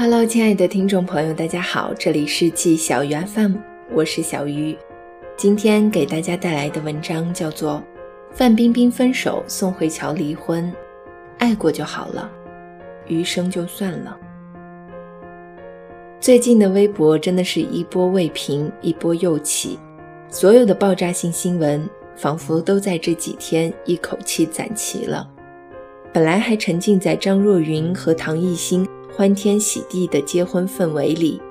Hello，亲爱的听众朋友，大家好，这里是季小鱼 FM，我是小鱼。今天给大家带来的文章叫做《范冰冰分手，宋慧乔离婚，爱过就好了，余生就算了》。最近的微博真的是一波未平，一波又起，所有的爆炸性新闻仿佛都在这几天一口气攒齐了。本来还沉浸在张若昀和唐艺昕欢天喜地的结婚氛围里，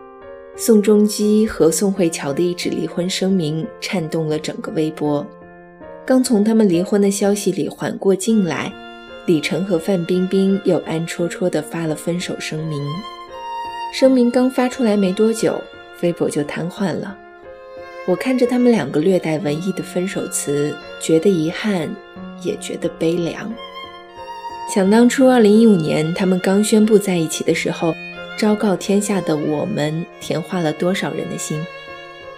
宋仲基和宋慧乔的一纸离婚声明颤动了整个微博。刚从他们离婚的消息里缓过劲来，李晨和范冰冰又暗戳戳地发了分手声明。声明刚发出来没多久，微博就瘫痪了。我看着他们两个略带文艺的分手词，觉得遗憾，也觉得悲凉。想当初，二零一五年他们刚宣布在一起的时候，昭告天下的我们甜化了多少人的心？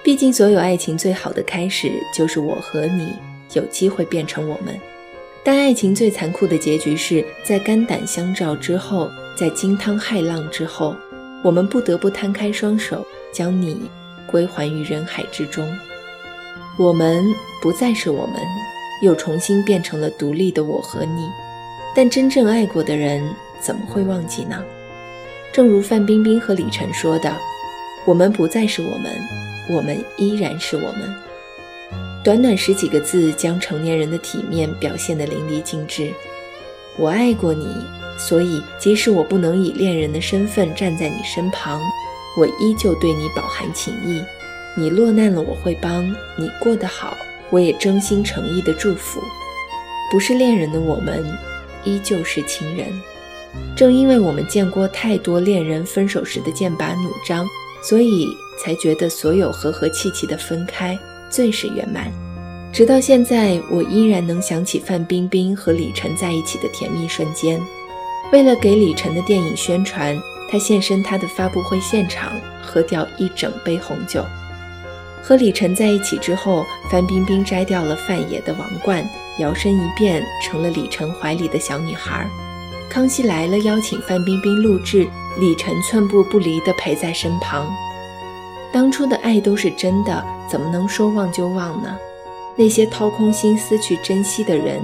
毕竟，所有爱情最好的开始就是我和你有机会变成我们。但爱情最残酷的结局是在肝胆相照之后，在惊涛骇浪之后，我们不得不摊开双手，将你归还于人海之中。我们不再是我们，又重新变成了独立的我和你。但真正爱过的人怎么会忘记呢？正如范冰冰和李晨说的：“我们不再是我们，我们依然是我们。”短短十几个字，将成年人的体面表现得淋漓尽致。我爱过你，所以即使我不能以恋人的身份站在你身旁，我依旧对你饱含情意。你落难了，我会帮你过得好，我也真心诚意的祝福。不是恋人的我们。依旧是情人，正因为我们见过太多恋人分手时的剑拔弩张，所以才觉得所有和和气气的分开最是圆满。直到现在，我依然能想起范冰冰和李晨在一起的甜蜜瞬间。为了给李晨的电影宣传，她现身他的发布会现场，喝掉一整杯红酒。和李晨在一起之后，范冰冰摘掉了范爷的王冠，摇身一变成了李晨怀里的小女孩。康熙来了邀请范冰冰录制，李晨寸步不离地陪在身旁。当初的爱都是真的，怎么能说忘就忘呢？那些掏空心思去珍惜的人，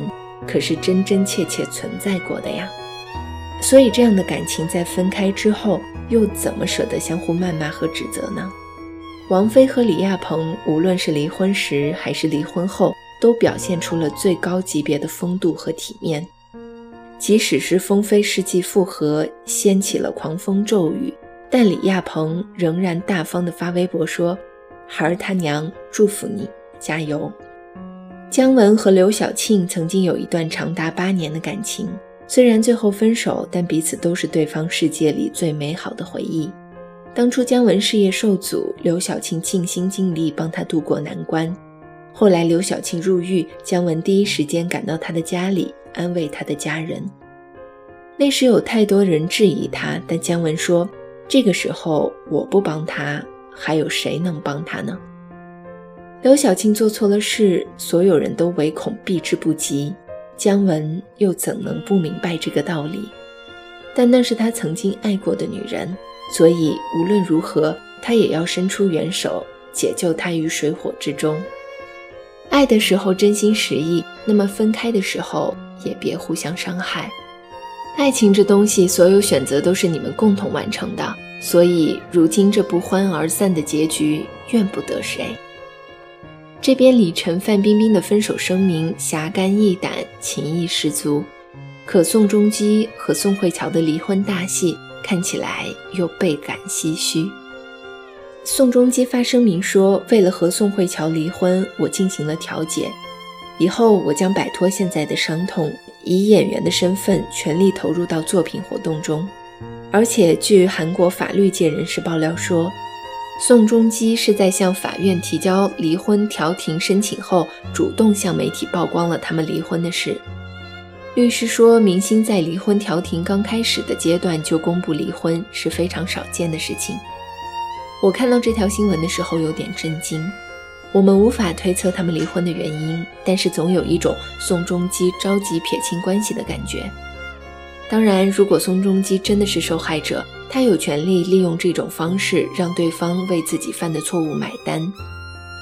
可是真真切切存在过的呀。所以这样的感情在分开之后，又怎么舍得相互谩骂和指责呢？王菲和李亚鹏，无论是离婚时还是离婚后，都表现出了最高级别的风度和体面。即使是风飞世纪复合掀起了狂风骤雨，但李亚鹏仍然大方地发微博说：“孩儿他娘祝福你，加油。”姜文和刘晓庆曾经有一段长达八年的感情，虽然最后分手，但彼此都是对方世界里最美好的回忆。当初姜文事业受阻，刘晓庆尽心尽力帮他渡过难关。后来刘晓庆入狱，姜文第一时间赶到他的家里安慰他的家人。那时有太多人质疑他，但姜文说：“这个时候我不帮他，还有谁能帮他呢？”刘晓庆做错了事，所有人都唯恐避之不及，姜文又怎能不明白这个道理？但那是他曾经爱过的女人。所以无论如何，他也要伸出援手，解救她于水火之中。爱的时候真心实意，那么分开的时候也别互相伤害。爱情这东西，所有选择都是你们共同完成的，所以如今这不欢而散的结局，怨不得谁。这边李晨、范冰冰的分手声明，侠肝义胆，情义十足。可宋仲基和宋慧乔的离婚大戏。看起来又倍感唏嘘。宋仲基发声明说：“为了和宋慧乔离婚，我进行了调解，以后我将摆脱现在的伤痛，以演员的身份全力投入到作品活动中。”而且，据韩国法律界人士爆料说，宋仲基是在向法院提交离婚调停申请后，主动向媒体曝光了他们离婚的事。律师说，明星在离婚调停刚开始的阶段就公布离婚是非常少见的事情。我看到这条新闻的时候有点震惊。我们无法推测他们离婚的原因，但是总有一种宋仲基着急撇清关系的感觉。当然，如果宋仲基真的是受害者，他有权利利用这种方式让对方为自己犯的错误买单。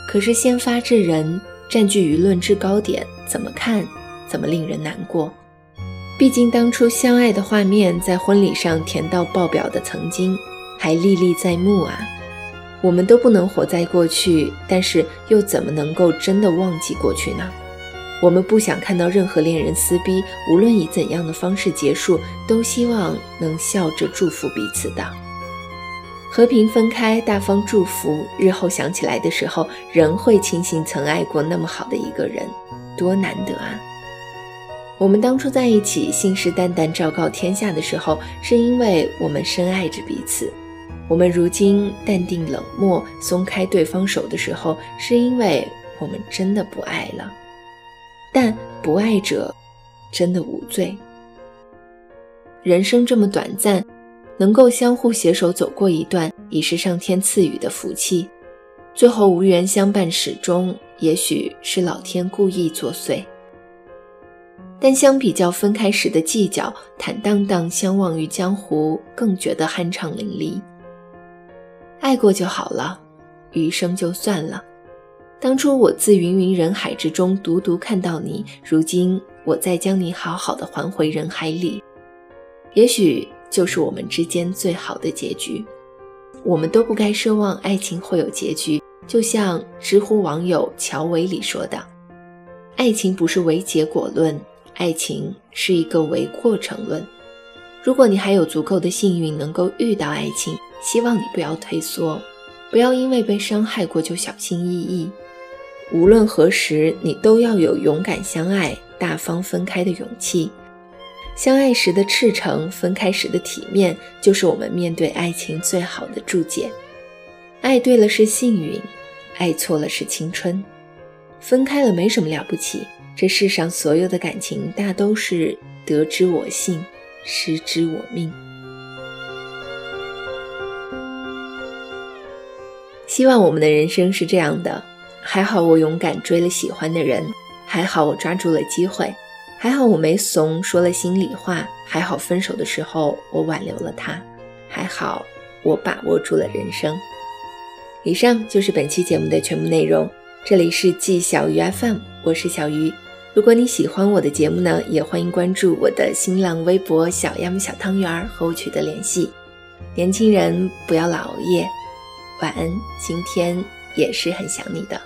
可是先发制人，占据舆论制高点，怎么看怎么令人难过。毕竟当初相爱的画面在婚礼上甜到爆表的曾经，还历历在目啊。我们都不能活在过去，但是又怎么能够真的忘记过去呢？我们不想看到任何恋人撕逼，无论以怎样的方式结束，都希望能笑着祝福彼此的。和平分开，大方祝福，日后想起来的时候，仍会庆幸曾爱过那么好的一个人，多难得啊！我们当初在一起，信誓旦旦昭告天下的时候，是因为我们深爱着彼此。我们如今淡定冷漠，松开对方手的时候，是因为我们真的不爱了。但不爱者，真的无罪。人生这么短暂，能够相互携手走过一段，已是上天赐予的福气。最后无缘相伴始终，也许是老天故意作祟。但相比较分开时的计较，坦荡荡相忘于江湖，更觉得酣畅淋漓。爱过就好了，余生就算了。当初我自芸芸人海之中独独看到你，如今我再将你好好的还回人海里，也许就是我们之间最好的结局。我们都不该奢望爱情会有结局，就像知乎网友乔伟里说的：“爱情不是唯结果论，爱情是一个唯过程论。”如果你还有足够的幸运能够遇到爱情，希望你不要退缩，不要因为被伤害过就小心翼翼。无论何时，你都要有勇敢相爱、大方分开的勇气。相爱时的赤诚，分开时的体面，就是我们面对爱情最好的注解。爱对了是幸运，爱错了是青春。分开了没什么了不起，这世上所有的感情大都是得之我幸，失之我命。希望我们的人生是这样的。还好我勇敢追了喜欢的人，还好我抓住了机会，还好我没怂说了心里话，还好分手的时候我挽留了他，还好我把握住了人生。以上就是本期节目的全部内容。这里是季小鱼 FM，我是小鱼。如果你喜欢我的节目呢，也欢迎关注我的新浪微博小鸭小汤圆和我取得联系。年轻人不要老熬夜。晚安，今天也是很想你的。